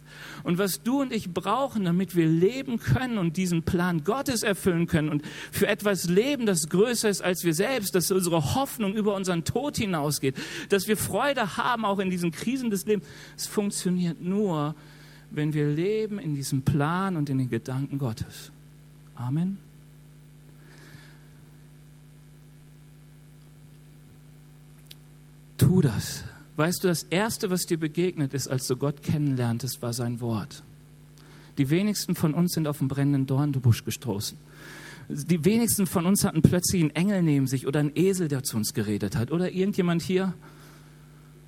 und was du und ich brauchen, damit wir leben können und diesen Plan Gottes erfüllen können und für etwas leben, das größer ist als wir selbst, dass unsere Hoffnung über unseren Tod hinausgeht, dass wir Freude haben auch in diesen Krisen des Lebens. Es funktioniert nur, wenn wir leben in diesem Plan und in den Gedanken Gottes. Amen. Tu das. Weißt du, das Erste, was dir begegnet ist, als du Gott kennenlerntest, war sein Wort. Die wenigsten von uns sind auf den brennenden Dornbusch gestoßen. Die wenigsten von uns hatten plötzlich einen Engel neben sich oder einen Esel, der zu uns geredet hat. Oder irgendjemand hier.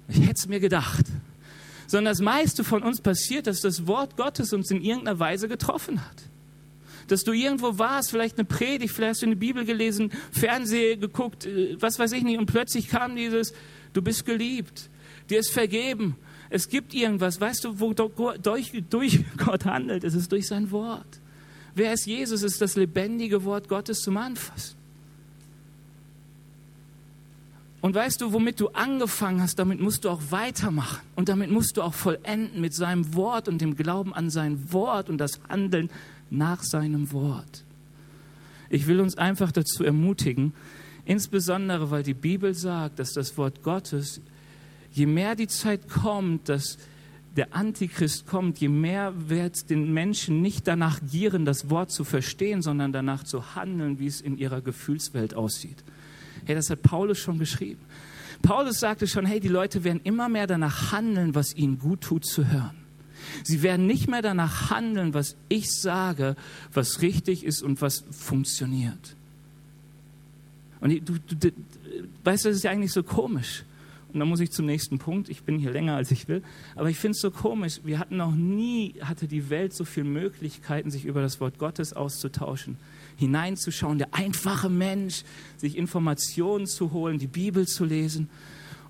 Ich hätte es mir gedacht. Sondern das meiste von uns passiert, dass das Wort Gottes uns in irgendeiner Weise getroffen hat. Dass du irgendwo warst, vielleicht eine Predigt, vielleicht hast du eine Bibel gelesen, Fernsehen geguckt, äh, was weiß ich nicht, und plötzlich kam dieses, du bist geliebt, dir ist vergeben. Es gibt irgendwas, weißt du, wo durch, durch Gott handelt, es ist durch sein Wort. Wer ist Jesus? Es ist das lebendige Wort Gottes zum Anfassen. Und weißt du, womit du angefangen hast, damit musst du auch weitermachen. Und damit musst du auch vollenden mit seinem Wort und dem Glauben an sein Wort und das Handeln nach seinem Wort. Ich will uns einfach dazu ermutigen, insbesondere weil die Bibel sagt, dass das Wort Gottes, je mehr die Zeit kommt, dass der Antichrist kommt, je mehr wird den Menschen nicht danach gieren, das Wort zu verstehen, sondern danach zu handeln, wie es in ihrer Gefühlswelt aussieht. Hey, das hat Paulus schon geschrieben. Paulus sagte schon, hey, die Leute werden immer mehr danach handeln, was ihnen gut tut zu hören. Sie werden nicht mehr danach handeln, was ich sage, was richtig ist und was funktioniert. Und du, du, du weißt, das ist ja eigentlich so komisch. Und dann muss ich zum nächsten Punkt. Ich bin hier länger, als ich will. Aber ich finde es so komisch. Wir hatten noch nie, hatte die Welt so viele Möglichkeiten, sich über das Wort Gottes auszutauschen, hineinzuschauen. Der einfache Mensch, sich Informationen zu holen, die Bibel zu lesen.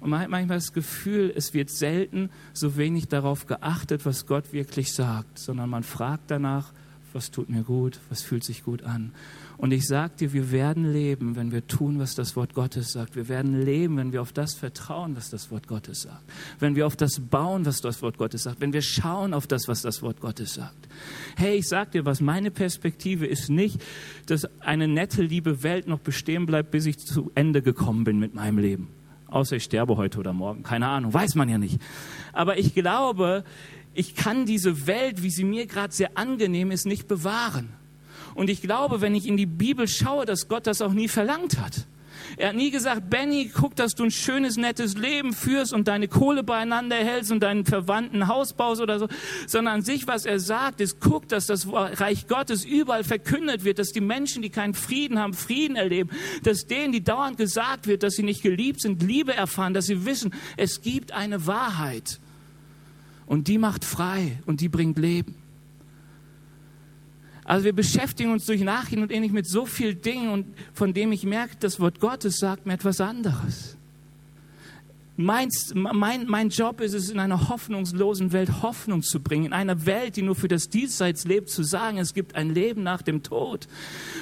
Und man hat manchmal das Gefühl, es wird selten so wenig darauf geachtet, was Gott wirklich sagt, sondern man fragt danach, was tut mir gut, was fühlt sich gut an. Und ich sage dir, wir werden leben, wenn wir tun, was das Wort Gottes sagt. Wir werden leben, wenn wir auf das vertrauen, was das Wort Gottes sagt. Wenn wir auf das bauen, was das Wort Gottes sagt. Wenn wir schauen auf das, was das Wort Gottes sagt. Hey, ich sag dir was, meine Perspektive ist nicht, dass eine nette, liebe Welt noch bestehen bleibt, bis ich zu Ende gekommen bin mit meinem Leben. Außer ich sterbe heute oder morgen, keine Ahnung, weiß man ja nicht. Aber ich glaube, ich kann diese Welt, wie sie mir gerade sehr angenehm ist, nicht bewahren. Und ich glaube, wenn ich in die Bibel schaue, dass Gott das auch nie verlangt hat. Er hat nie gesagt, Benny, guck, dass du ein schönes, nettes Leben führst und deine Kohle beieinander hältst und deinen Verwandten Haus baust oder so, sondern an sich, was er sagt, ist, guck, dass das Reich Gottes überall verkündet wird, dass die Menschen, die keinen Frieden haben, Frieden erleben, dass denen, die dauernd gesagt wird, dass sie nicht geliebt sind, Liebe erfahren, dass sie wissen, es gibt eine Wahrheit und die macht frei und die bringt Leben. Also wir beschäftigen uns durch Nachhinein und ähnlich mit so vielen Dingen und von dem ich merke, das Wort Gottes sagt mir etwas anderes. Mein, mein, mein Job ist es, in einer hoffnungslosen Welt Hoffnung zu bringen, in einer Welt, die nur für das Diesseits lebt, zu sagen, es gibt ein Leben nach dem Tod.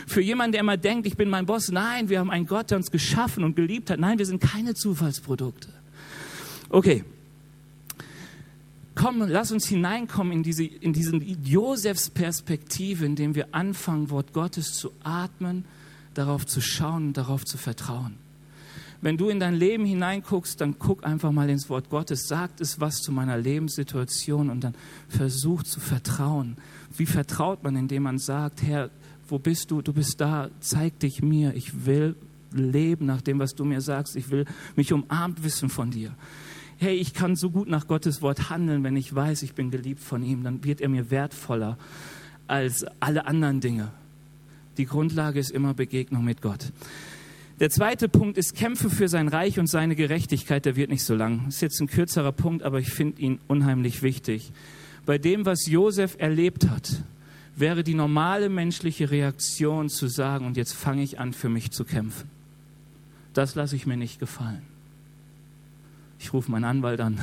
Für jemanden, der immer denkt, ich bin mein Boss, nein, wir haben einen Gott, der uns geschaffen und geliebt hat. Nein, wir sind keine Zufallsprodukte. Okay, komm, lass uns hineinkommen in diese, in diesen Josefs Perspektive, indem wir anfangen, Wort Gottes zu atmen, darauf zu schauen darauf zu vertrauen. Wenn du in dein Leben hineinguckst, dann guck einfach mal ins Wort Gottes, sagt es was zu meiner Lebenssituation und dann versuch zu vertrauen. Wie vertraut man, indem man sagt, Herr, wo bist du? Du bist da, zeig dich mir. Ich will leben nach dem, was du mir sagst. Ich will mich umarmt wissen von dir hey, ich kann so gut nach Gottes Wort handeln, wenn ich weiß, ich bin geliebt von ihm, dann wird er mir wertvoller als alle anderen Dinge. Die Grundlage ist immer Begegnung mit Gott. Der zweite Punkt ist, kämpfe für sein Reich und seine Gerechtigkeit. Der wird nicht so lang. Ist jetzt ein kürzerer Punkt, aber ich finde ihn unheimlich wichtig. Bei dem, was Josef erlebt hat, wäre die normale menschliche Reaktion zu sagen, und jetzt fange ich an, für mich zu kämpfen. Das lasse ich mir nicht gefallen. Ich rufe meinen Anwalt an.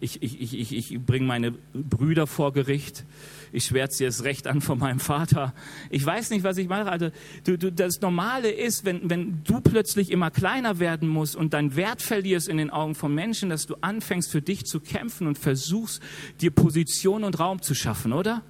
Ich, ich, ich, ich bringe meine Brüder vor Gericht. Ich schwärze dir das Recht an von meinem Vater. Ich weiß nicht, was ich mache. Also, du, du, das Normale ist, wenn, wenn du plötzlich immer kleiner werden musst und deinen Wert verlierst in den Augen von Menschen, dass du anfängst für dich zu kämpfen und versuchst, dir Position und Raum zu schaffen, oder?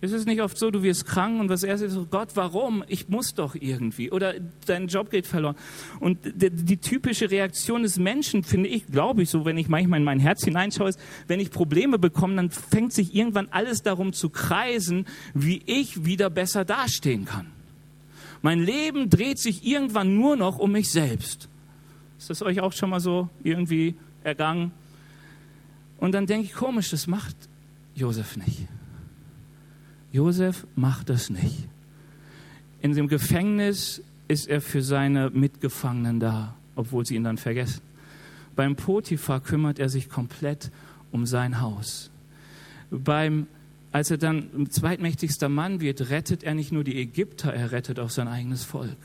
Ist es nicht oft so, du wirst krank und was erst ist, Gott, warum? Ich muss doch irgendwie. Oder dein Job geht verloren. Und die, die, typische Reaktion des Menschen, finde ich, glaube ich, so, wenn ich manchmal in mein Herz hineinschaue, ist, wenn ich Probleme bekomme, dann fängt sich irgendwann alles darum zu kreisen, wie ich wieder besser dastehen kann. Mein Leben dreht sich irgendwann nur noch um mich selbst. Ist das euch auch schon mal so irgendwie ergangen? Und dann denke ich, komisch, das macht Josef nicht. Josef macht das nicht. In dem Gefängnis ist er für seine Mitgefangenen da, obwohl sie ihn dann vergessen. Beim Potiphar kümmert er sich komplett um sein Haus. Beim, als er dann zweitmächtigster Mann wird, rettet er nicht nur die Ägypter, er rettet auch sein eigenes Volk.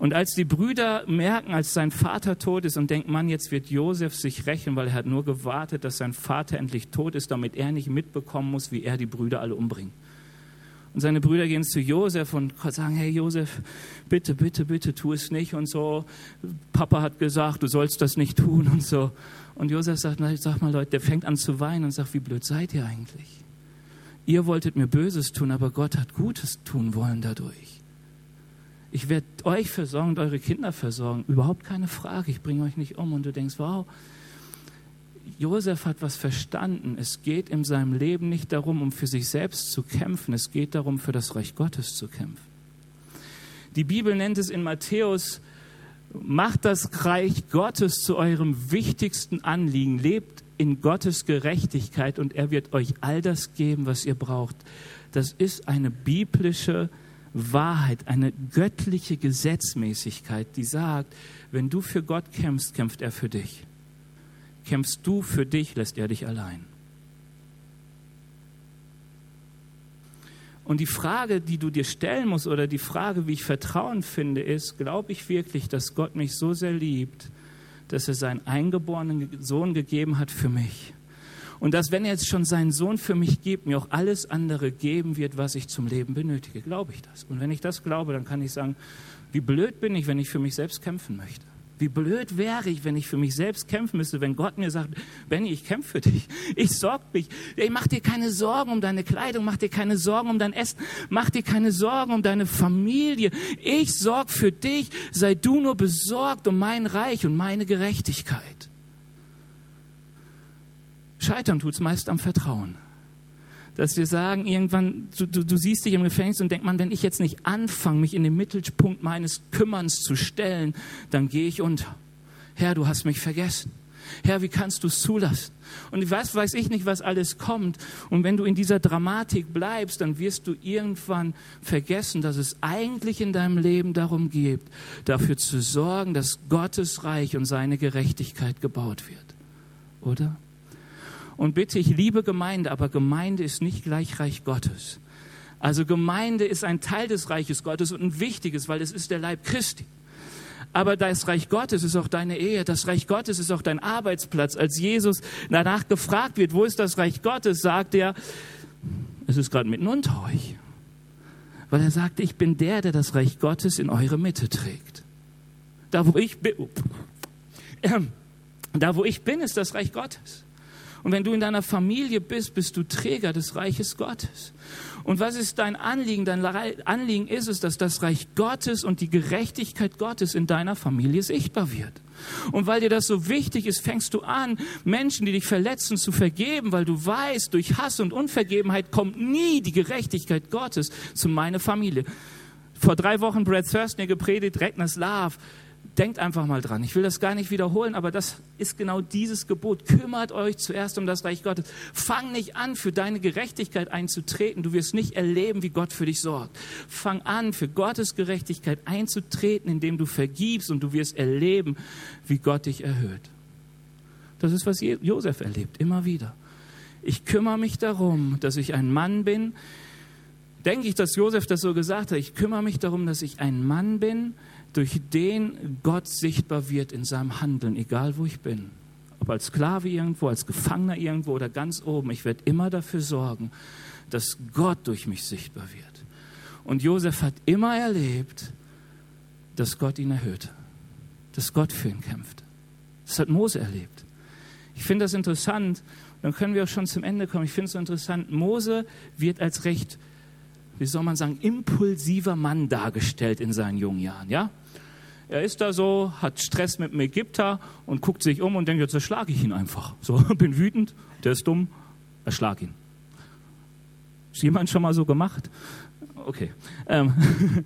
Und als die Brüder merken, als sein Vater tot ist und denken, Mann, jetzt wird Josef sich rächen, weil er hat nur gewartet, dass sein Vater endlich tot ist, damit er nicht mitbekommen muss, wie er die Brüder alle umbringt. Und seine Brüder gehen zu Josef und sagen, hey Josef, bitte, bitte, bitte, tu es nicht und so. Papa hat gesagt, du sollst das nicht tun und so. Und Josef sagt, sag mal Leute, der fängt an zu weinen und sagt, wie blöd seid ihr eigentlich? Ihr wolltet mir Böses tun, aber Gott hat Gutes tun wollen dadurch. Ich werde euch versorgen und eure Kinder versorgen. Überhaupt keine Frage. Ich bringe euch nicht um. Und du denkst, wow, Josef hat was verstanden. Es geht in seinem Leben nicht darum, um für sich selbst zu kämpfen. Es geht darum, für das Reich Gottes zu kämpfen. Die Bibel nennt es in Matthäus, macht das Reich Gottes zu eurem wichtigsten Anliegen. Lebt in Gottes Gerechtigkeit und er wird euch all das geben, was ihr braucht. Das ist eine biblische Wahrheit, eine göttliche Gesetzmäßigkeit, die sagt, wenn du für Gott kämpfst, kämpft er für dich. Kämpfst du für dich, lässt er dich allein. Und die Frage, die du dir stellen musst, oder die Frage, wie ich Vertrauen finde, ist, glaube ich wirklich, dass Gott mich so sehr liebt, dass er seinen eingeborenen Sohn gegeben hat für mich? Und dass, wenn er jetzt schon seinen Sohn für mich gibt, mir auch alles andere geben wird, was ich zum Leben benötige. Glaube ich das? Und wenn ich das glaube, dann kann ich sagen, wie blöd bin ich, wenn ich für mich selbst kämpfen möchte. Wie blöd wäre ich, wenn ich für mich selbst kämpfen müsste, wenn Gott mir sagt, Benny, ich kämpfe für dich. Ich sorg mich. Ich mach dir keine Sorgen um deine Kleidung, mach dir keine Sorgen um dein Essen, mach dir keine Sorgen um deine Familie. Ich sorg für dich. Sei du nur besorgt um mein Reich und meine Gerechtigkeit. Scheitern tut's meist am Vertrauen dass wir sagen, irgendwann, du, du, du siehst dich im Gefängnis und denkst, man, wenn ich jetzt nicht anfange, mich in den Mittelpunkt meines Kümmerns zu stellen, dann gehe ich unter. Herr, du hast mich vergessen. Herr, wie kannst du es zulassen? Und was weiß ich nicht, was alles kommt. Und wenn du in dieser Dramatik bleibst, dann wirst du irgendwann vergessen, dass es eigentlich in deinem Leben darum geht, dafür zu sorgen, dass Gottes Reich und seine Gerechtigkeit gebaut wird. Oder? Und bitte, ich liebe Gemeinde, aber Gemeinde ist nicht gleich Reich Gottes. Also Gemeinde ist ein Teil des Reiches Gottes und ein wichtiges, weil es ist der Leib Christi. Aber das Reich Gottes ist auch deine Ehe, das Reich Gottes ist auch dein Arbeitsplatz. Als Jesus danach gefragt wird, wo ist das Reich Gottes, sagt er, es ist gerade mitten unter euch. Weil er sagt, ich bin der, der das Reich Gottes in eure Mitte trägt. Da wo ich bin, da wo ich bin, ist das Reich Gottes. Und wenn du in deiner Familie bist, bist du Träger des Reiches Gottes. Und was ist dein Anliegen? Dein Anliegen ist es, dass das Reich Gottes und die Gerechtigkeit Gottes in deiner Familie sichtbar wird. Und weil dir das so wichtig ist, fängst du an, Menschen, die dich verletzen, zu vergeben, weil du weißt, durch Hass und Unvergebenheit kommt nie die Gerechtigkeit Gottes zu meiner Familie. Vor drei Wochen Brad Thurston gepredigt, Regners Love. Denkt einfach mal dran. Ich will das gar nicht wiederholen, aber das ist genau dieses Gebot. Kümmert euch zuerst um das Reich Gottes. Fang nicht an, für deine Gerechtigkeit einzutreten. Du wirst nicht erleben, wie Gott für dich sorgt. Fang an, für Gottes Gerechtigkeit einzutreten, indem du vergibst und du wirst erleben, wie Gott dich erhöht. Das ist, was Josef erlebt, immer wieder. Ich kümmere mich darum, dass ich ein Mann bin. Denke ich, dass Josef das so gesagt hat. Ich kümmere mich darum, dass ich ein Mann bin, durch den Gott sichtbar wird in seinem Handeln, egal wo ich bin. Ob als Sklave irgendwo, als Gefangener irgendwo oder ganz oben. Ich werde immer dafür sorgen, dass Gott durch mich sichtbar wird. Und Josef hat immer erlebt, dass Gott ihn erhöhte, dass Gott für ihn kämpfte. Das hat Mose erlebt. Ich finde das interessant, dann können wir auch schon zum Ende kommen. Ich finde es so interessant, Mose wird als recht, wie soll man sagen, impulsiver Mann dargestellt in seinen jungen Jahren, ja? Er ist da so, hat Stress mit dem Ägypter und guckt sich um und denkt, jetzt erschlage ich ihn einfach. So, bin wütend, der ist dumm, erschlag ihn. Ist jemand schon mal so gemacht? Okay. Ähm.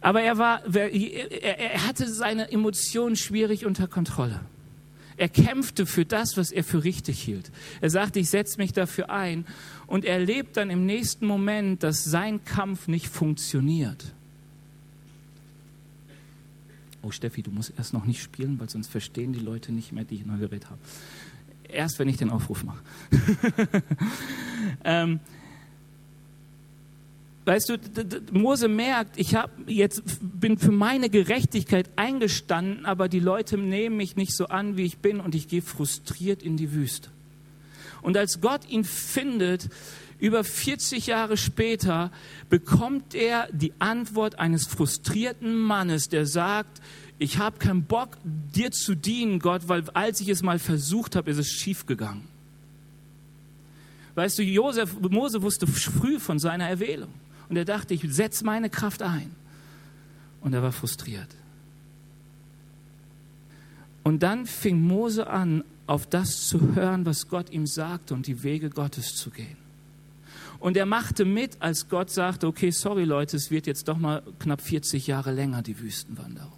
Aber er war, er hatte seine Emotionen schwierig unter Kontrolle. Er kämpfte für das, was er für richtig hielt. Er sagte, ich setze mich dafür ein. Und er erlebt dann im nächsten Moment, dass sein Kampf nicht funktioniert. Oh Steffi, du musst erst noch nicht spielen, weil sonst verstehen die Leute nicht mehr, die ich neu geredet habe. Erst wenn ich den Aufruf mache. ähm, weißt du, Mose merkt, ich hab jetzt bin für meine Gerechtigkeit eingestanden, aber die Leute nehmen mich nicht so an, wie ich bin und ich gehe frustriert in die Wüste. Und als Gott ihn findet, über 40 Jahre später bekommt er die Antwort eines frustrierten Mannes, der sagt, ich habe keinen Bock, dir zu dienen, Gott, weil als ich es mal versucht habe, ist es schiefgegangen. Weißt du, Josef, Mose wusste früh von seiner Erwählung. Und er dachte, ich setze meine Kraft ein. Und er war frustriert. Und dann fing Mose an, auf das zu hören, was Gott ihm sagte und die Wege Gottes zu gehen. Und er machte mit, als Gott sagte, okay, sorry Leute, es wird jetzt doch mal knapp 40 Jahre länger, die Wüstenwanderung.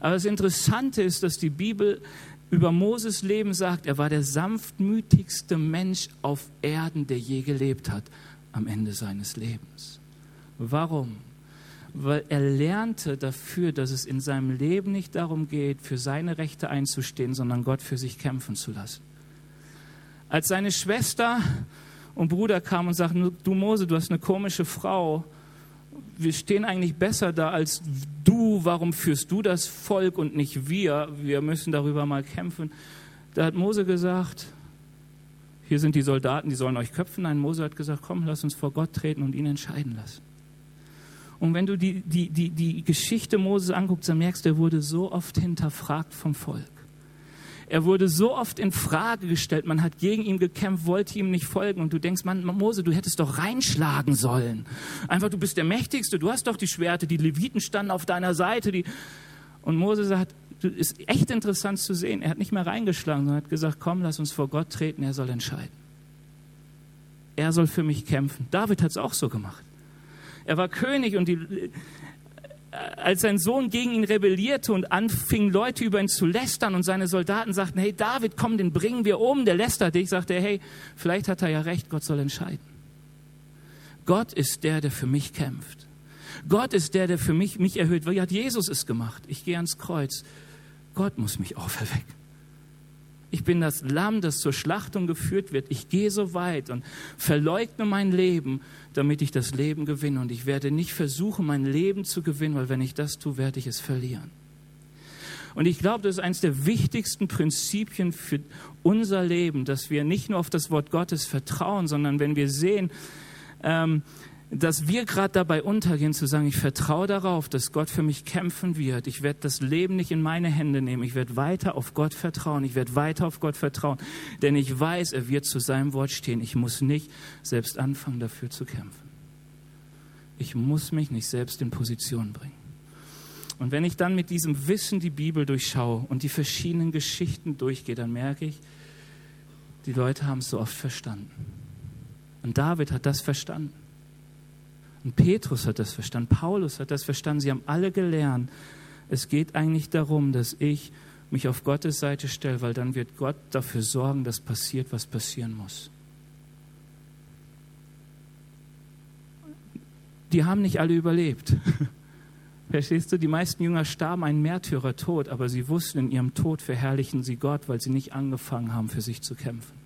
Aber das Interessante ist, dass die Bibel über Moses Leben sagt, er war der sanftmütigste Mensch auf Erden, der je gelebt hat, am Ende seines Lebens. Warum? Weil er lernte dafür, dass es in seinem Leben nicht darum geht, für seine Rechte einzustehen, sondern Gott für sich kämpfen zu lassen. Als seine Schwester und Bruder kam und sagten, du Mose, du hast eine komische Frau. Wir stehen eigentlich besser da als du. Warum führst du das Volk und nicht wir? Wir müssen darüber mal kämpfen. Da hat Mose gesagt, hier sind die Soldaten, die sollen euch köpfen. Nein, Mose hat gesagt, komm, lass uns vor Gott treten und ihn entscheiden lassen. Und wenn du die, die, die, die Geschichte Moses anguckst, dann merkst du, er wurde so oft hinterfragt vom Volk. Er wurde so oft in Frage gestellt. Man hat gegen ihn gekämpft, wollte ihm nicht folgen. Und du denkst, Mann, Mose, du hättest doch reinschlagen sollen. Einfach, du bist der Mächtigste. Du hast doch die Schwerte. Die Leviten standen auf deiner Seite. Die und Mose sagt, ist echt interessant zu sehen. Er hat nicht mehr reingeschlagen, sondern hat gesagt, komm, lass uns vor Gott treten. Er soll entscheiden. Er soll für mich kämpfen. David hat es auch so gemacht. Er war König und die, als sein Sohn gegen ihn rebellierte und anfing, Leute über ihn zu lästern und seine Soldaten sagten, hey David, komm, den bringen wir um, der lästert dich, sagte er, hey, vielleicht hat er ja recht, Gott soll entscheiden. Gott ist der, der für mich kämpft. Gott ist der, der für mich, mich erhöht. Wie hat Jesus es gemacht? Ich gehe ans Kreuz. Gott muss mich auferwecken. Ich bin das Lamm, das zur Schlachtung geführt wird. Ich gehe so weit und verleugne mein Leben, damit ich das Leben gewinne. Und ich werde nicht versuchen, mein Leben zu gewinnen, weil wenn ich das tue, werde ich es verlieren. Und ich glaube, das ist eines der wichtigsten Prinzipien für unser Leben, dass wir nicht nur auf das Wort Gottes vertrauen, sondern wenn wir sehen, ähm, dass wir gerade dabei untergehen zu sagen, ich vertraue darauf, dass Gott für mich kämpfen wird. Ich werde das Leben nicht in meine Hände nehmen. Ich werde weiter auf Gott vertrauen. Ich werde weiter auf Gott vertrauen. Denn ich weiß, er wird zu seinem Wort stehen. Ich muss nicht selbst anfangen, dafür zu kämpfen. Ich muss mich nicht selbst in Position bringen. Und wenn ich dann mit diesem Wissen die Bibel durchschaue und die verschiedenen Geschichten durchgehe, dann merke ich, die Leute haben es so oft verstanden. Und David hat das verstanden. Und Petrus hat das verstanden, Paulus hat das verstanden. Sie haben alle gelernt, es geht eigentlich darum, dass ich mich auf Gottes Seite stelle, weil dann wird Gott dafür sorgen, dass passiert, was passieren muss. Die haben nicht alle überlebt. Verstehst du? Die meisten Jünger starben einen Märtyrertod, aber sie wussten, in ihrem Tod verherrlichen sie Gott, weil sie nicht angefangen haben, für sich zu kämpfen.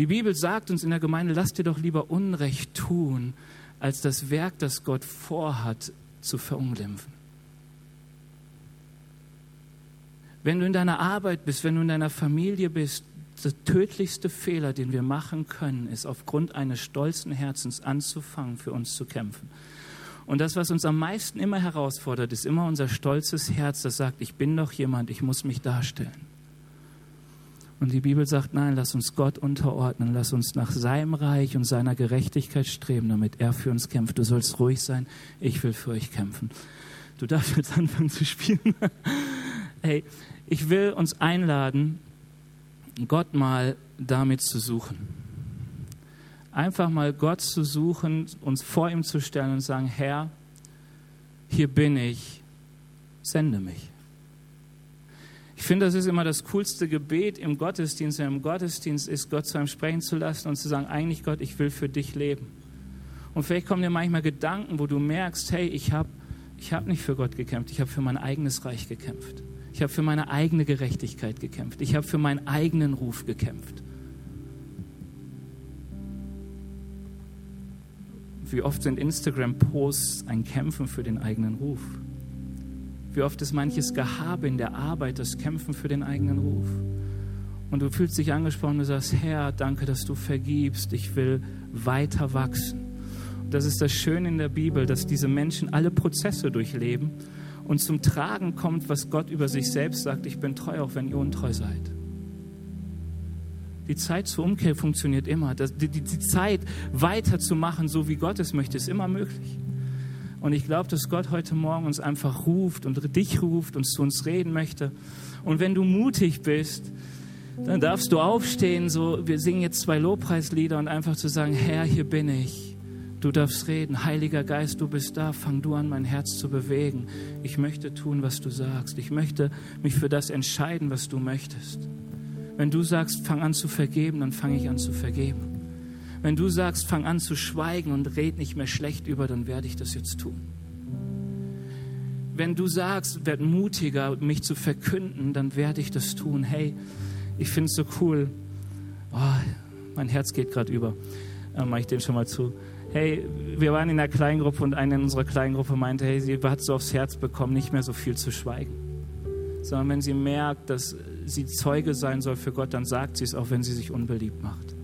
Die Bibel sagt uns in der Gemeinde, lasst dir doch lieber Unrecht tun, als das Werk, das Gott vorhat, zu verunglimpfen. Wenn du in deiner Arbeit bist, wenn du in deiner Familie bist, der tödlichste Fehler, den wir machen können, ist aufgrund eines stolzen Herzens anzufangen, für uns zu kämpfen. Und das, was uns am meisten immer herausfordert, ist immer unser stolzes Herz, das sagt, ich bin doch jemand, ich muss mich darstellen. Und die Bibel sagt, nein, lass uns Gott unterordnen, lass uns nach seinem Reich und seiner Gerechtigkeit streben, damit er für uns kämpft. Du sollst ruhig sein, ich will für euch kämpfen. Du darfst jetzt anfangen zu spielen. hey, ich will uns einladen, Gott mal damit zu suchen. Einfach mal Gott zu suchen, uns vor ihm zu stellen und sagen, Herr, hier bin ich, sende mich. Ich finde, das ist immer das coolste Gebet im Gottesdienst. Im Gottesdienst ist, Gott zu einem sprechen zu lassen und zu sagen, eigentlich Gott, ich will für dich leben. Und vielleicht kommen dir manchmal Gedanken, wo du merkst, hey, ich habe ich hab nicht für Gott gekämpft, ich habe für mein eigenes Reich gekämpft. Ich habe für meine eigene Gerechtigkeit gekämpft. Ich habe für meinen eigenen Ruf gekämpft. Wie oft sind Instagram-Posts ein Kämpfen für den eigenen Ruf? Wie oft ist manches Gehabe in der Arbeit das Kämpfen für den eigenen Ruf? Und du fühlst dich angesprochen und sagst, Herr, danke, dass du vergibst. Ich will weiter wachsen. Und das ist das Schöne in der Bibel, dass diese Menschen alle Prozesse durchleben und zum Tragen kommt, was Gott über sich selbst sagt, ich bin treu, auch wenn ihr untreu seid. Die Zeit zur Umkehr funktioniert immer. Die Zeit weiterzumachen, so wie Gott es möchte, ist immer möglich. Und ich glaube, dass Gott heute Morgen uns einfach ruft und dich ruft und zu uns reden möchte. Und wenn du mutig bist, dann darfst du aufstehen, so, wir singen jetzt zwei Lobpreislieder und einfach zu sagen, Herr, hier bin ich. Du darfst reden. Heiliger Geist, du bist da. Fang du an, mein Herz zu bewegen. Ich möchte tun, was du sagst. Ich möchte mich für das entscheiden, was du möchtest. Wenn du sagst, fang an zu vergeben, dann fange ich an zu vergeben. Wenn du sagst, fang an zu schweigen und red nicht mehr schlecht über, dann werde ich das jetzt tun. Wenn du sagst, werd mutiger, mich zu verkünden, dann werde ich das tun. Hey, ich finde es so cool. Oh, mein Herz geht gerade über. Äh, Mache ich den schon mal zu. Hey, wir waren in einer Kleingruppe und eine in unserer Kleingruppe meinte, hey, sie hat so aufs Herz bekommen, nicht mehr so viel zu schweigen. Sondern wenn sie merkt, dass sie Zeuge sein soll für Gott, dann sagt sie es auch, wenn sie sich unbeliebt macht.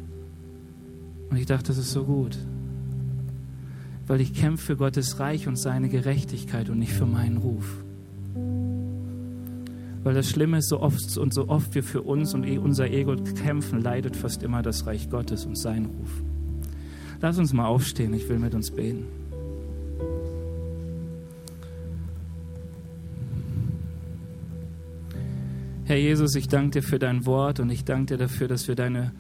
Und ich dachte, das ist so gut. Weil ich kämpfe für Gottes Reich und seine Gerechtigkeit und nicht für meinen Ruf. Weil das Schlimme ist, so oft und so oft wir für uns und unser Ego kämpfen, leidet fast immer das Reich Gottes und sein Ruf. Lass uns mal aufstehen, ich will mit uns beten. Herr Jesus, ich danke dir für dein Wort und ich danke dir dafür, dass wir deine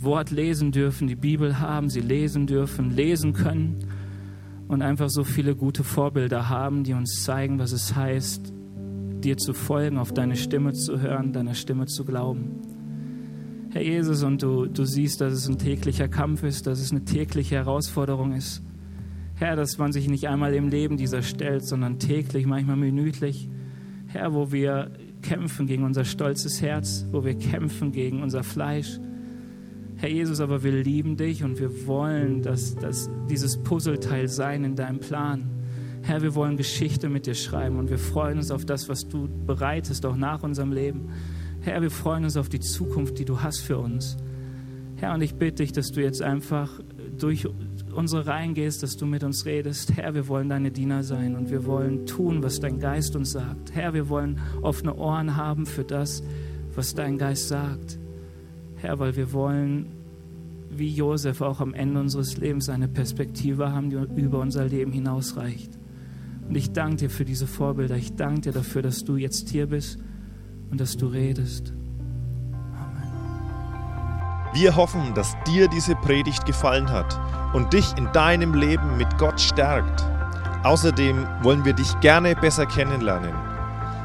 Wort lesen dürfen, die Bibel haben, sie lesen dürfen, lesen können und einfach so viele gute Vorbilder haben, die uns zeigen, was es heißt, dir zu folgen, auf deine Stimme zu hören, deiner Stimme zu glauben. Herr Jesus, und du, du siehst, dass es ein täglicher Kampf ist, dass es eine tägliche Herausforderung ist. Herr, dass man sich nicht einmal im Leben dieser stellt, sondern täglich, manchmal minütlich. Herr, wo wir kämpfen gegen unser stolzes Herz, wo wir kämpfen gegen unser Fleisch. Herr Jesus, aber wir lieben dich und wir wollen, dass, dass dieses Puzzleteil sein in deinem Plan. Herr, wir wollen Geschichte mit dir schreiben und wir freuen uns auf das, was du bereitest, auch nach unserem Leben. Herr, wir freuen uns auf die Zukunft, die du hast für uns. Herr, und ich bitte dich, dass du jetzt einfach durch unsere Reihen gehst, dass du mit uns redest. Herr, wir wollen deine Diener sein und wir wollen tun, was dein Geist uns sagt. Herr, wir wollen offene Ohren haben für das, was dein Geist sagt. Herr, weil wir wollen, wie Josef, auch am Ende unseres Lebens eine Perspektive haben, die über unser Leben hinausreicht. Und ich danke dir für diese Vorbilder. Ich danke dir dafür, dass du jetzt hier bist und dass du redest. Wir hoffen, dass dir diese Predigt gefallen hat und dich in deinem Leben mit Gott stärkt. Außerdem wollen wir dich gerne besser kennenlernen.